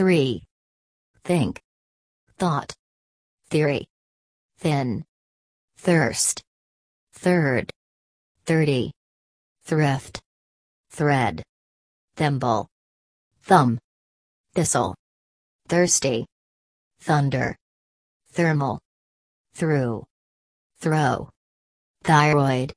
3. Think. Thought. Theory. Thin. Thirst. Third. 30. Thrift. Thread. Thimble. Thumb. Thistle. Thirsty. Thunder. Thermal. Through. Throw. Thyroid.